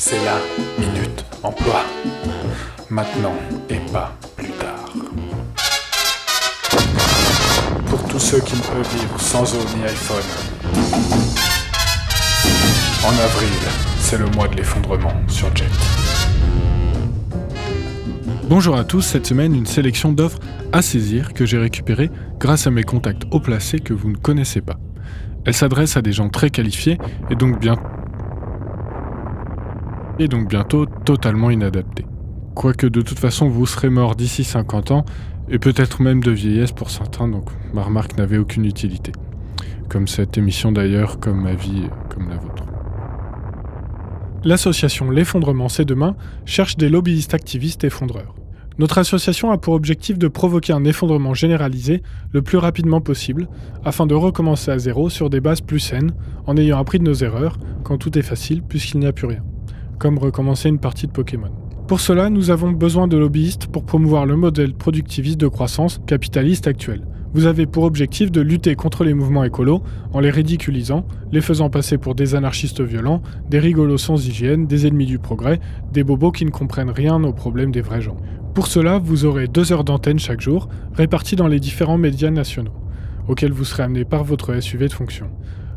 C'est la minute emploi. Maintenant et pas plus tard. Pour tous ceux qui ne peuvent vivre sans eau ni iPhone. En avril, c'est le mois de l'effondrement sur Jet. Bonjour à tous, cette semaine une sélection d'offres à saisir que j'ai récupérées grâce à mes contacts haut placés que vous ne connaissez pas. Elle s'adresse à des gens très qualifiés et donc, bien... et donc bientôt totalement inadaptés. Quoique de toute façon vous serez mort d'ici 50 ans et peut-être même de vieillesse pour certains, donc ma remarque n'avait aucune utilité. Comme cette émission d'ailleurs, comme ma vie, comme la vôtre. L'association L'effondrement c'est demain cherche des lobbyistes activistes effondreurs. Notre association a pour objectif de provoquer un effondrement généralisé le plus rapidement possible, afin de recommencer à zéro sur des bases plus saines, en ayant appris de nos erreurs, quand tout est facile puisqu'il n'y a plus rien. Comme recommencer une partie de Pokémon. Pour cela, nous avons besoin de lobbyistes pour promouvoir le modèle productiviste de croissance capitaliste actuel. Vous avez pour objectif de lutter contre les mouvements écolos en les ridiculisant, les faisant passer pour des anarchistes violents, des rigolos sans hygiène, des ennemis du progrès, des bobos qui ne comprennent rien aux problèmes des vrais gens. Pour cela, vous aurez deux heures d'antenne chaque jour, réparties dans les différents médias nationaux, auxquels vous serez amené par votre SUV de fonction.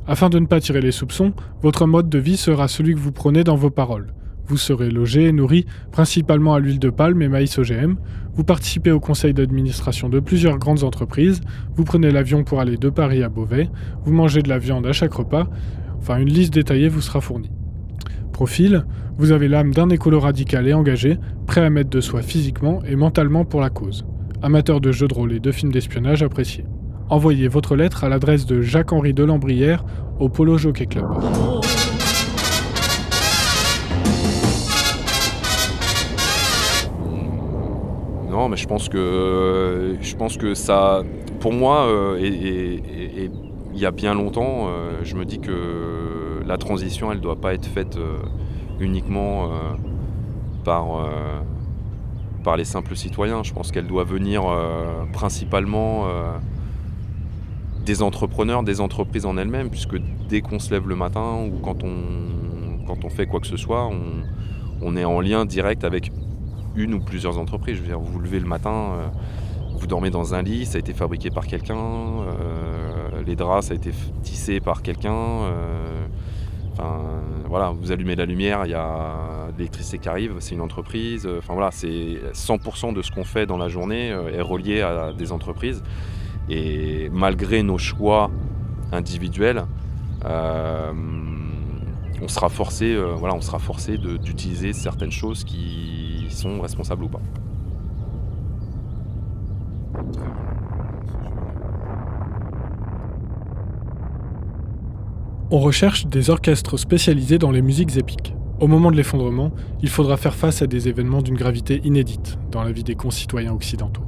Afin de ne pas tirer les soupçons, votre mode de vie sera celui que vous prenez dans vos paroles. Vous serez logé et nourri principalement à l'huile de palme et maïs OGM. Vous participez au conseil d'administration de plusieurs grandes entreprises. Vous prenez l'avion pour aller de Paris à Beauvais. Vous mangez de la viande à chaque repas. Enfin, une liste détaillée vous sera fournie. Profil, vous avez l'âme d'un écolo radical et engagé, prêt à mettre de soi physiquement et mentalement pour la cause. Amateur de jeux de rôle et de films d'espionnage apprécié. Envoyez votre lettre à l'adresse de Jacques-Henri Delambrière au Polo Jockey Club. Non, mais je pense que je pense que ça, pour moi, euh, et, il y a bien longtemps, euh, je me dis que la transition, elle ne doit pas être faite euh, uniquement par par les simples citoyens. Je pense qu'elle doit venir principalement des entrepreneurs, des entreprises en elles-mêmes, puisque dès qu'on se lève le matin ou quand on, quand on fait quoi que ce soit, on, est en lien direct avec une ou plusieurs entreprises. Je veux dire, vous vous levez le matin, euh, vous dormez dans un lit, ça a été fabriqué par quelqu'un, euh, les draps, ça a été tissé par quelqu'un. Euh, enfin, voilà, vous allumez la lumière, il y a l'électricité qui arrive, c'est une entreprise. Enfin voilà, c'est 100% de ce qu'on fait dans la journée est relié à des entreprises. Et malgré nos choix individuels, on sera forcé, voilà, on sera forcé d'utiliser certaines choses qui sont responsables ou pas. On recherche des orchestres spécialisés dans les musiques épiques. Au moment de l'effondrement, il faudra faire face à des événements d'une gravité inédite dans la vie des concitoyens occidentaux.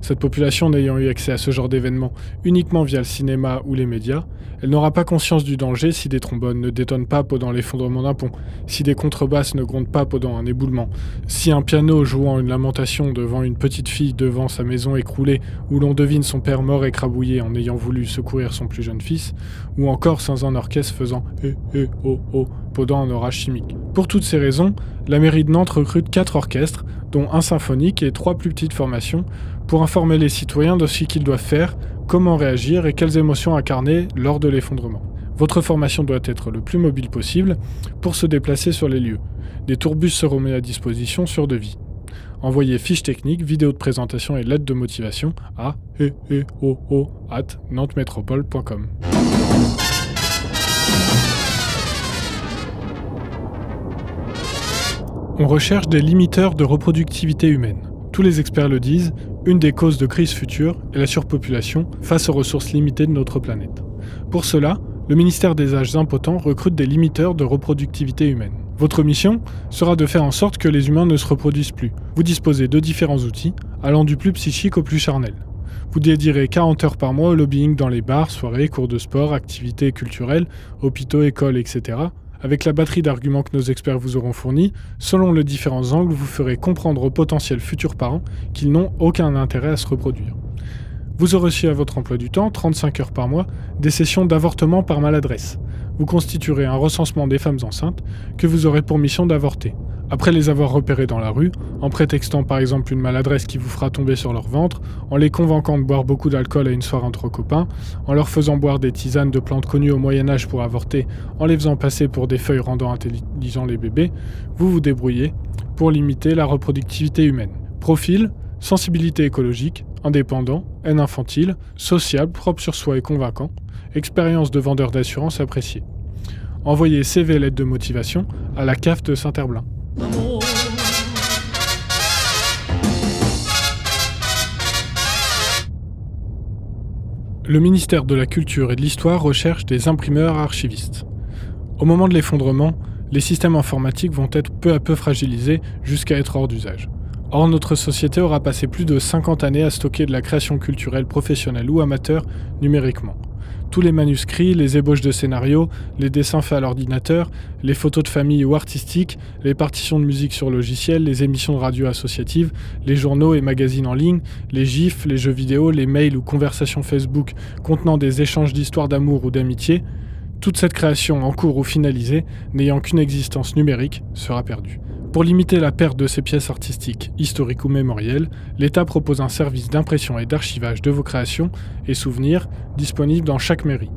Cette population n'ayant eu accès à ce genre d'événements uniquement via le cinéma ou les médias, elle n'aura pas conscience du danger si des trombones ne détonnent pas pendant l'effondrement d'un pont, si des contrebasses ne grondent pas pendant un éboulement, si un piano jouant une lamentation devant une petite fille devant sa maison écroulée, où l'on devine son père mort écrabouillé en ayant voulu secourir son plus jeune fils, ou encore sans un orchestre faisant eh eh oh oh pendant un orage chimique. Pour toutes ces raisons, la mairie de Nantes recrute quatre orchestres, dont un symphonique et trois plus petites formations, pour informer les citoyens de ce qu'ils doivent faire, comment réagir et quelles émotions incarner lors de l'effondrement. Votre formation doit être le plus mobile possible pour se déplacer sur les lieux. Des tourbus seront mis à disposition sur devis. Envoyez fiches techniques, vidéos de présentation et lettres de motivation à nantemétropole.com. On recherche des limiteurs de reproductivité humaine tous les experts le disent, une des causes de crise future est la surpopulation face aux ressources limitées de notre planète. Pour cela, le ministère des âges impotents recrute des limiteurs de reproductivité humaine. Votre mission sera de faire en sorte que les humains ne se reproduisent plus. Vous disposez de différents outils, allant du plus psychique au plus charnel. Vous dédierez 40 heures par mois au lobbying dans les bars, soirées, cours de sport, activités culturelles, hôpitaux, écoles, etc., avec la batterie d'arguments que nos experts vous auront fournis, selon les différents angles, vous ferez comprendre aux potentiels futurs parents qu'ils n'ont aucun intérêt à se reproduire. Vous aurez aussi à votre emploi du temps, 35 heures par mois, des sessions d'avortement par maladresse. vous constituerez un recensement des femmes enceintes que vous aurez pour mission d'avorter. Après les avoir repérées dans la rue, en prétextant par exemple une maladresse qui vous fera tomber sur leur ventre, en les convainquant de boire beaucoup d'alcool à une soirée entre copains, en leur faisant boire des tisanes de plantes connues au Moyen Âge pour avorter, en les faisant passer pour des feuilles rendant intelligents les bébés, vous vous débrouillez pour limiter la reproductivité humaine. Profil, sensibilité écologique, indépendant, haine infantile, sociable, propre sur soi et convaincant, expérience de vendeur d'assurance appréciée. Envoyez CV lettre de motivation à la CAF de Saint-Herblain. Le ministère de la Culture et de l'Histoire recherche des imprimeurs archivistes. Au moment de l'effondrement, les systèmes informatiques vont être peu à peu fragilisés jusqu'à être hors d'usage. Or, notre société aura passé plus de 50 années à stocker de la création culturelle professionnelle ou amateur numériquement tous les manuscrits, les ébauches de scénarios, les dessins faits à l'ordinateur, les photos de famille ou artistiques, les partitions de musique sur logiciel, les émissions de radio associatives, les journaux et magazines en ligne, les gifs, les jeux vidéo, les mails ou conversations Facebook contenant des échanges d'histoires d'amour ou d'amitié, toute cette création en cours ou finalisée, n'ayant qu'une existence numérique, sera perdue. Pour limiter la perte de ces pièces artistiques, historiques ou mémorielles, l'État propose un service d'impression et d'archivage de vos créations et souvenirs disponible dans chaque mairie.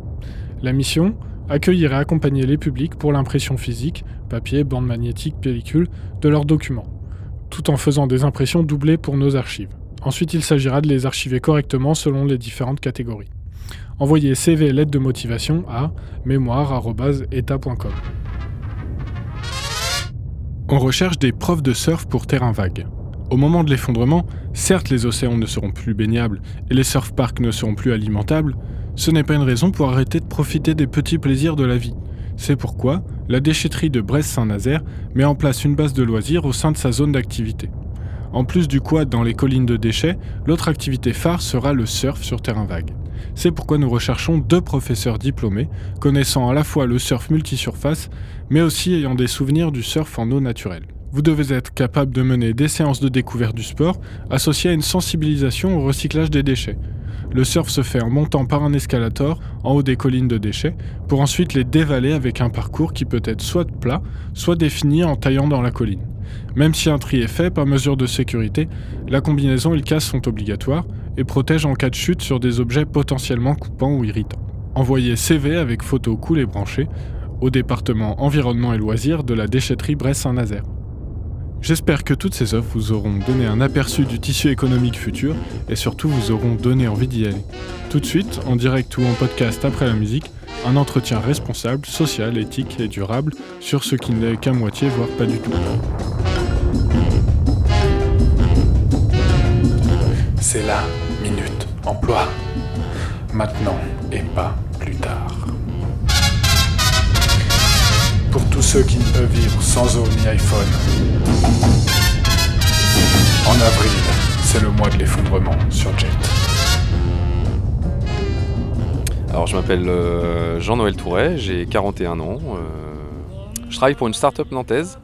La mission accueillir et accompagner les publics pour l'impression physique, papier, bande magnétique, pellicule, de leurs documents, tout en faisant des impressions doublées pour nos archives. Ensuite, il s'agira de les archiver correctement selon les différentes catégories. Envoyez CV et lettre de motivation à mémoire.état.com. On recherche des profs de surf pour terrain vague. Au moment de l'effondrement, certes les océans ne seront plus baignables et les surf parks ne seront plus alimentables, ce n'est pas une raison pour arrêter de profiter des petits plaisirs de la vie. C'est pourquoi la déchetterie de Brest-Saint-Nazaire met en place une base de loisirs au sein de sa zone d'activité. En plus du quad dans les collines de déchets, l'autre activité phare sera le surf sur terrain vague. C'est pourquoi nous recherchons deux professeurs diplômés, connaissant à la fois le surf multisurface, mais aussi ayant des souvenirs du surf en eau naturelle. Vous devez être capable de mener des séances de découverte du sport associées à une sensibilisation au recyclage des déchets. Le surf se fait en montant par un escalator en haut des collines de déchets pour ensuite les dévaler avec un parcours qui peut être soit plat, soit défini en taillant dans la colline. Même si un tri est fait par mesure de sécurité, la combinaison et le casque sont obligatoires et protègent en cas de chute sur des objets potentiellement coupants ou irritants. Envoyez CV avec photo cool et branchée au département environnement et loisirs de la déchetterie Brest-Saint-Nazaire. J'espère que toutes ces offres vous auront donné un aperçu du tissu économique futur et surtout vous auront donné envie d'y aller. Tout de suite, en direct ou en podcast après la musique, un entretien responsable, social, éthique et durable sur ce qui n'est qu'à moitié, voire pas du tout. C'est la minute emploi. Maintenant et pas plus tard. Pour tous ceux qui ne peuvent vivre sans eau ni iPhone. En avril, c'est le mois de l'effondrement sur Jet. Alors je m'appelle euh, Jean-Noël Touret, j'ai 41 ans. euh, je travaille pour une start-up nantaise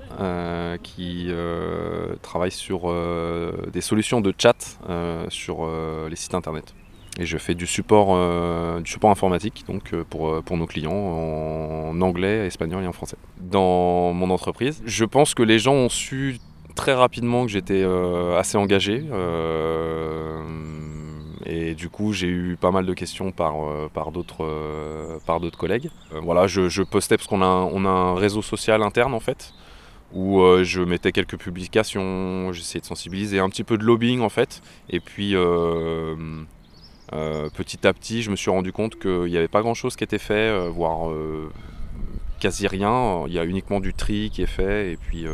qui euh, travaille sur euh, des solutions de chat euh, sur euh, les sites internet. Et je fais du support, euh, du support informatique donc, euh, pour, euh, pour nos clients en anglais, espagnol et en français. Dans mon entreprise, je pense que les gens ont su très rapidement que j'étais euh, assez engagé. euh, et du coup, j'ai eu pas mal de questions par, euh, par d'autres euh, collègues. Euh, voilà, je, je postais parce qu'on a, on a un réseau social interne en fait, où euh, je mettais quelques publications, j'essayais de sensibiliser, un petit peu de lobbying en fait. Et puis euh, euh, petit à petit, je me suis rendu compte qu'il n'y avait pas grand chose qui était fait, voire quasi rien. Il y a uniquement du tri qui est fait. Et puis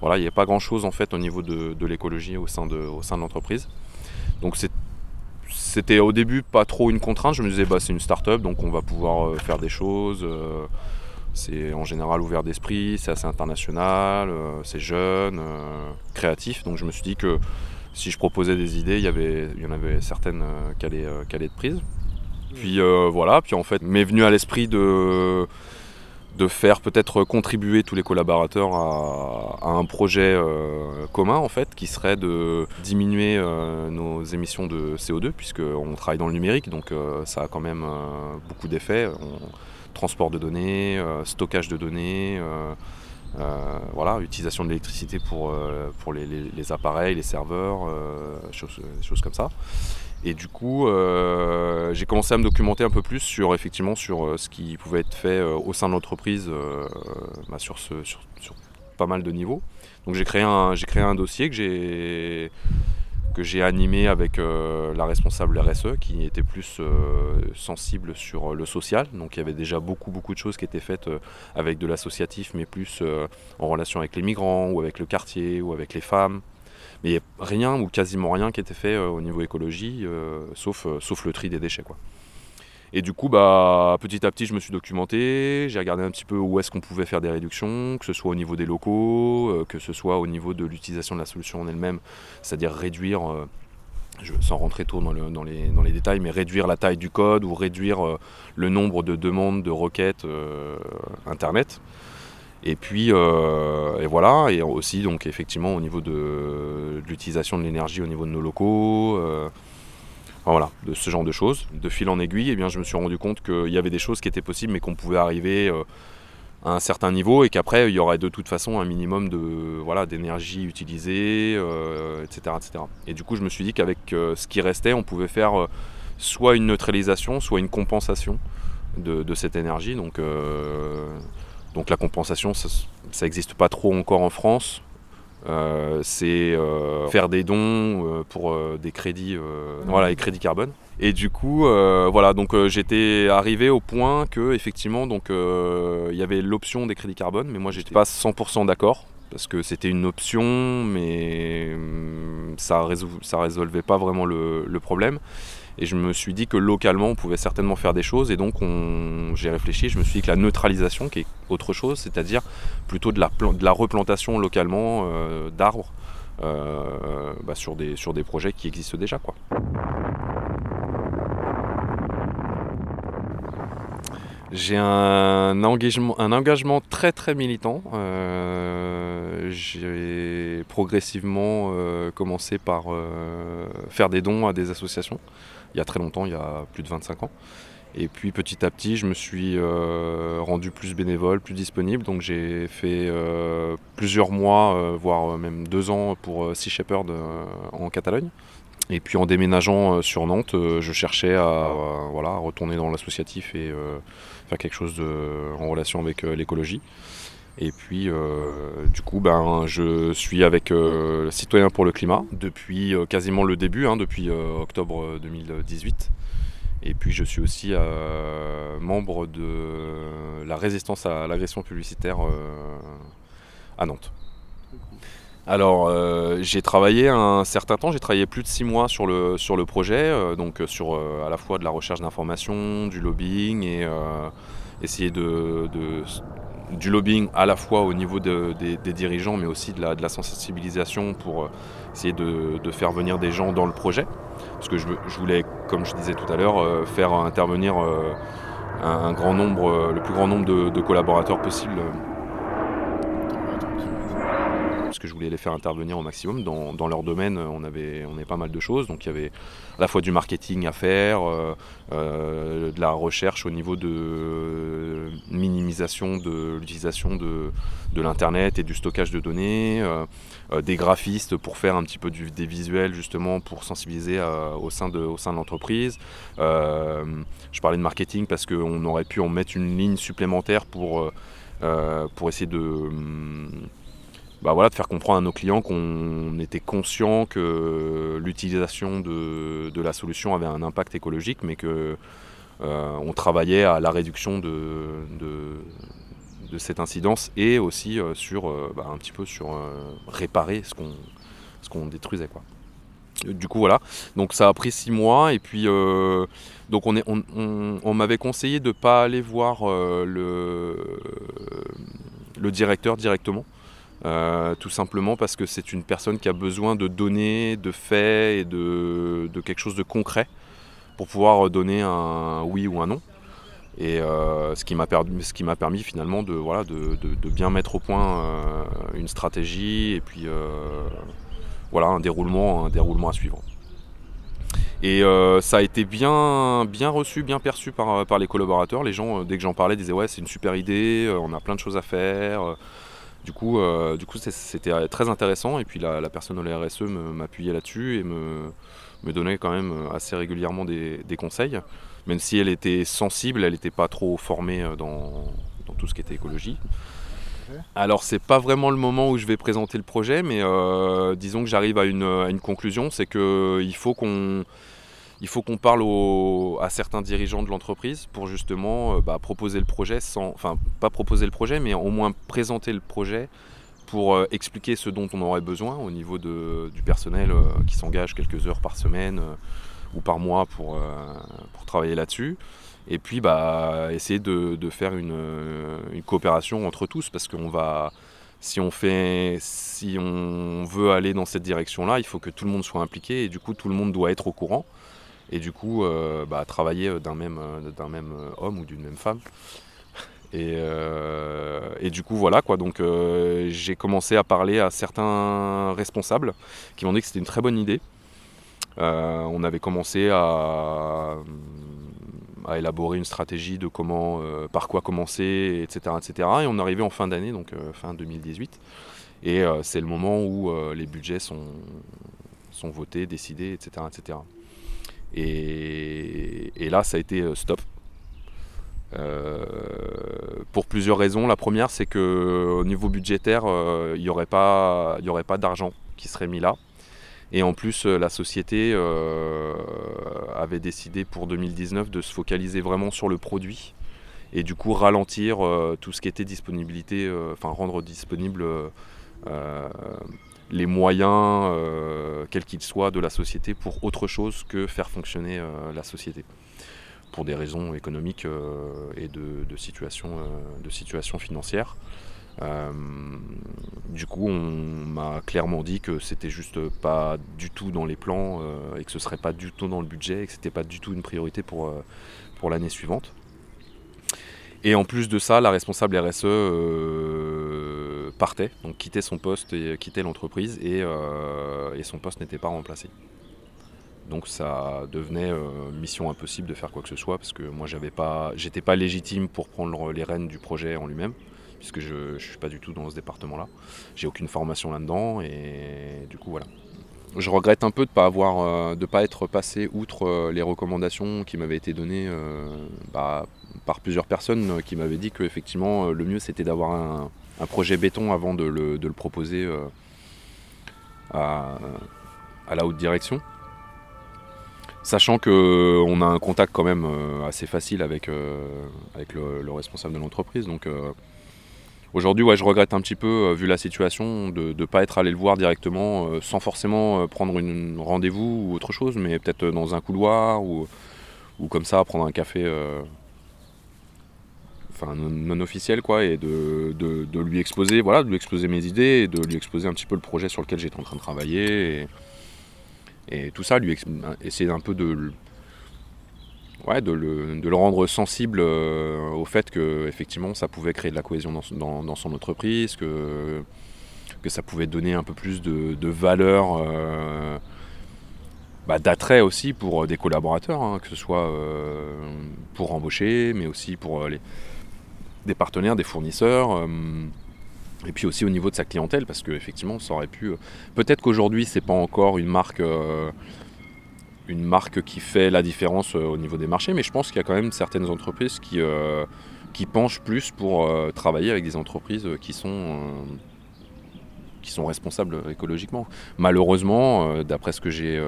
voilà, il n'y a pas grand chose en fait au niveau de, l'écologie au sein de, au sein de l'entreprise. Donc c'était au début pas trop une contrainte. Je me disais, bah, c'est une start-up, donc on va pouvoir faire des choses. C'est en général ouvert d'esprit, c'est assez international, euh, c'est jeune, euh, créatif. Donc je me suis dit que si je proposais des idées, il y, avait, il en avait certaines qui, allaient, qui allaient être prises. Puis euh, voilà, puis en fait, m'est venu à l'esprit de, de faire peut-être contribuer tous les collaborateurs à, un projet commun en fait qui serait de diminuer nos émissions de CO2 puisqu'on travaille dans le numérique donc ça a quand même beaucoup d'effets. Transport de données, stockage de données, voilà, utilisation de l'électricité pour, pour les, appareils, les serveurs, choses, choses comme ça. Et du coup, euh, j'ai commencé à me documenter un peu plus sur effectivement sur euh, ce qui pouvait être fait euh, au sein de l'entreprise bah, sur, sur, pas mal de niveaux. Donc j'ai créé un, j'ai créé un dossier que j'ai que j'ai animé avec la responsable RSE qui était plus sensible sur le social. Donc il y avait déjà beaucoup beaucoup de choses qui étaient faites avec de l'associatif, mais plus en relation avec les migrants ou avec le quartier ou avec les femmes. Mais rien ou quasiment rien qui était fait euh, au niveau écologie, euh, sauf, euh, sauf le tri des déchets. Quoi. Et du coup, bah, petit à petit, je me suis documenté, j'ai regardé un petit peu où est-ce qu'on pouvait faire des réductions, que ce soit au niveau des locaux, que ce soit au niveau de l'utilisation de la solution en elle-même, c'est-à-dire réduire, je, sans rentrer trop dans, dans, les, dans, les, détails, mais réduire la taille du code ou réduire le nombre de demandes de requêtes Internet. Et puis, euh, et voilà, et aussi donc effectivement au niveau de, l'utilisation de l'énergie au niveau de nos locaux, euh, voilà, de ce genre de choses. De fil en aiguille, eh bien, je me suis rendu compte qu'il y avait des choses qui étaient possibles, mais qu'on pouvait arriver euh, à un certain niveau, et qu'après il y aurait de toute façon un minimum de voilà d'énergie utilisée, etc., etc. Et du coup, je me suis dit qu'avec ce qui restait, on pouvait faire soit une neutralisation, soit une compensation de, de cette énergie. Donc donc la compensation, ça n'existe pas trop encore en France. Euh, c'est euh, faire des dons euh, pour des crédits, voilà, les crédits carbone. Et du coup, voilà, donc j'étais arrivé au point que effectivement, donc il y avait l'option des crédits carbone, mais moi j'étais pas 100% d'accord parce que c'était une option, mais hum, ça, ne résolvait pas vraiment le problème. Et je me suis dit que localement, on pouvait certainement faire des choses. Et donc, j'ai réfléchi. Je me suis dit que la neutralisation, qui est autre chose, c'est-à-dire plutôt de la, replantation localement euh, d'arbres euh, bah, sur, des, projets qui existent déjà. J'ai un engagement, un engagement très très militant. Euh, j'ai progressivement commencé par faire des dons à des associations il y a très longtemps, il y a plus de 25 ans. Et puis petit à petit, je me suis euh, rendu plus bénévole, plus disponible. Donc j'ai fait euh, plusieurs mois, euh, voire même deux ans pour Sea Shepherd en Catalogne. Et puis en déménageant sur Nantes, je cherchais à, voilà, retourner dans l'associatif et faire quelque chose en relation avec l'écologie. Et puis, du coup, ben, je suis avec Citoyens pour le climat depuis quasiment le début, hein, depuis octobre 2018. Et puis, je suis aussi membre de la résistance à l'agression publicitaire à Nantes. Alors, j'ai travaillé un certain temps, j'ai travaillé plus de six mois sur le, sur le projet, donc sur à la fois de la recherche d'informations, du lobbying et essayer de, du lobbying à la fois au niveau des, dirigeants, mais aussi de la, sensibilisation pour euh, essayer de, faire venir des gens dans le projet. Parce que je, voulais, comme je disais tout à l'heure, euh, faire intervenir euh, le plus grand nombre de, collaborateurs possible que je voulais les faire intervenir au maximum. Dans, leur domaine, on avait, on pas mal de choses. Donc il y avait à la fois du marketing à faire, euh, euh, de la recherche au niveau de minimisation de l'utilisation de, l'Internet et du stockage de données, euh, des graphistes pour faire un petit peu des visuels justement pour sensibiliser au sein de, au sein de l'entreprise. je parlais de marketing parce qu'on aurait pu en mettre une ligne supplémentaire pour, pour essayer de hum, bah voilà, de faire comprendre à nos clients qu'on était conscient que l'utilisation de, la solution avait un impact écologique, mais que euh, on travaillait à la réduction de, de, cette incidence et aussi euh, sur euh, bah, un petit peu sur réparer ce qu'on détruisait quoi. Du coup voilà, donc ça a pris six mois et puis donc on, on m'avait conseillé de ne pas aller voir le, le directeur directement euh, tout simplement parce que c'est une personne qui a besoin de données, de faits et de, quelque chose de concret pour pouvoir donner un oui ou un non. Et ce qui m'a permis, finalement de, voilà, de, bien mettre au point une stratégie et puis voilà, un déroulement, un déroulement à suivre. Et ça a été bien, bien reçu, bien perçu par les collaborateurs. Les gens, dès que j'en parlais, disaient ouais c'est une super idée, on a plein de choses à faire. Du coup, du coup c'était très intéressant. Et puis la, personne de la RSE m'appuyait là-dessus et me, me donnait quand même assez régulièrement des conseils même si elle était sensible, elle n'était pas trop formée euh, dans, tout ce qui était écologie. Alors c'est pas vraiment le moment où je vais présenter le projet, mais euh, disons que j'arrive à une, conclusion, c'est qu'il faut qu'on il faut qu'on parle à certains dirigeants de l'entreprise pour justement euh, bah, proposer le projet sans, enfin pas proposer le projet, mais au moins présenter le projet pour expliquer ce dont on aurait besoin au niveau du personnel qui s'engage quelques heures par semaine ou par mois pour, euh, pour travailler là-dessus. Et puis bah, essayer de, de faire une, une, coopération entre tous parce qu'on va, si on fait, si on veut aller dans cette direction-là, il faut que tout le monde soit impliqué et du coup tout le monde doit être au courant et du coup euh, bah, travailler d'un même, d'un même homme ou d'une même femme. Et, euh, du coup voilà quoi, donc j'ai commencé à parler à certains responsables qui m'ont dit que c'était une très bonne idée. Euh, on avait commencé à, élaborer une stratégie de comment, euh, par quoi commencer, etc., etc. Et on arrivait en fin d'année, donc euh, fin 2018. Et c'est le moment où les budgets sont, sont votés, décidés, etc. etc. Et, là, ça a été stop. pour plusieurs raisons. La première, c'est qu'au niveau budgétaire, il n'y aurait pas, pas d'argent qui serait mis là. Et en plus, euh, la société euh, avait décidé pour 2019 de se focaliser vraiment sur le produit et du coup ralentir euh, tout ce qui était disponibilité, enfin rendre disponible les moyens, quels qu'ils soient, de la société pour autre chose que faire fonctionner la société pour des raisons économiques et de, situation, de situation financière. Euh, du coup, on m'a clairement dit que c'était juste pas du tout dans les plans euh, et que ce serait pas du tout dans le budget et que c'était pas du tout une priorité pour, euh, pour l'année suivante. Et en plus de ça, la responsable RSE partait, donc quittait son poste et quittait l'entreprise et, et, son poste n'était pas remplacé. Donc ça devenait mission impossible de faire quoi que ce soit parce que moi j'avais pas, j'étais pas légitime pour prendre les rênes du projet en lui-même puisque je ne suis pas du tout dans ce département-là. J'ai aucune formation là-dedans et du coup voilà. Je regrette un peu de ne pas, avoir, euh, pas être passé outre euh, les recommandations qui m'avaient été données euh, bah, par plusieurs personnes qui m'avaient dit que effectivement le mieux c'était d'avoir un, projet béton avant de le, proposer à, la haute direction sachant qu'on a un contact quand même assez facile avec, avec le, le, responsable de l'entreprise. Donc Aujourd'hui, je regrette un petit peu, euh, vu la situation, de ne pas être allé le voir directement, euh, sans forcément euh, prendre une rendez-vous ou autre chose, mais peut-être dans un couloir ou, comme ça, prendre un café enfin non, officiel quoi et de, lui exposer voilà de lui exposer mes idées et de lui exposer un petit peu le projet sur lequel j'étais en train de travailler et, tout ça lui essayer un peu de le, rendre sensible euh, au fait que effectivement ça pouvait créer de la cohésion dans, dans, son entreprise, que, ça pouvait donner un peu plus de, valeur, euh, bah, d'attrait aussi pour des collaborateurs, hein, que ce soit euh, pour embaucher, mais aussi pour les, des partenaires, des fournisseurs. et puis aussi au niveau de sa clientèle, parce qu'effectivement, ça aurait pu. Peut-être qu'aujourd'hui, c'est pas encore une marque une marque qui fait la différence euh, au niveau des marchés, mais je pense qu'il y a quand même certaines entreprises qui, euh, qui penchent plus pour euh, travailler avec des entreprises qui sont, qui sont responsables écologiquement. Malheureusement, d'après ce que j'ai,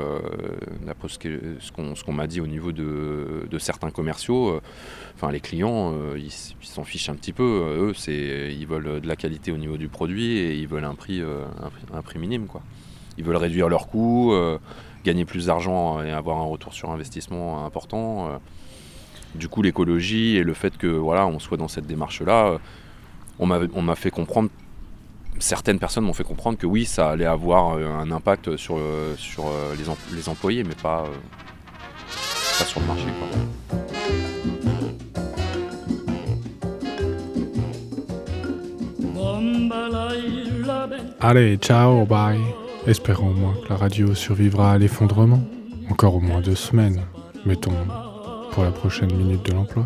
d'après ce qu'on m'a dit au niveau de, de certains commerciaux, enfin les clients, ils s'en fichent un petit peu. Eux, c'est, ils veulent de la qualité au niveau du produit et ils veulent un prix, un, prix minime, quoi. Ils veulent réduire leurs coûts gagner plus d'argent et avoir un retour sur investissement important. Euh. Du coup, l'écologie et le fait que voilà, on soit dans cette démarche-là, euh, on m'a fait comprendre, certaines personnes m'ont fait comprendre que oui, ça allait avoir euh, un impact sur, euh, sur euh, les, les employés, mais pas, pas, sur le marché. Quoi. Allez, ciao, bye. Espérons au moins que la radio survivra à l'effondrement. Encore au moins deux semaines, mettons, pour la prochaine minute de l'emploi.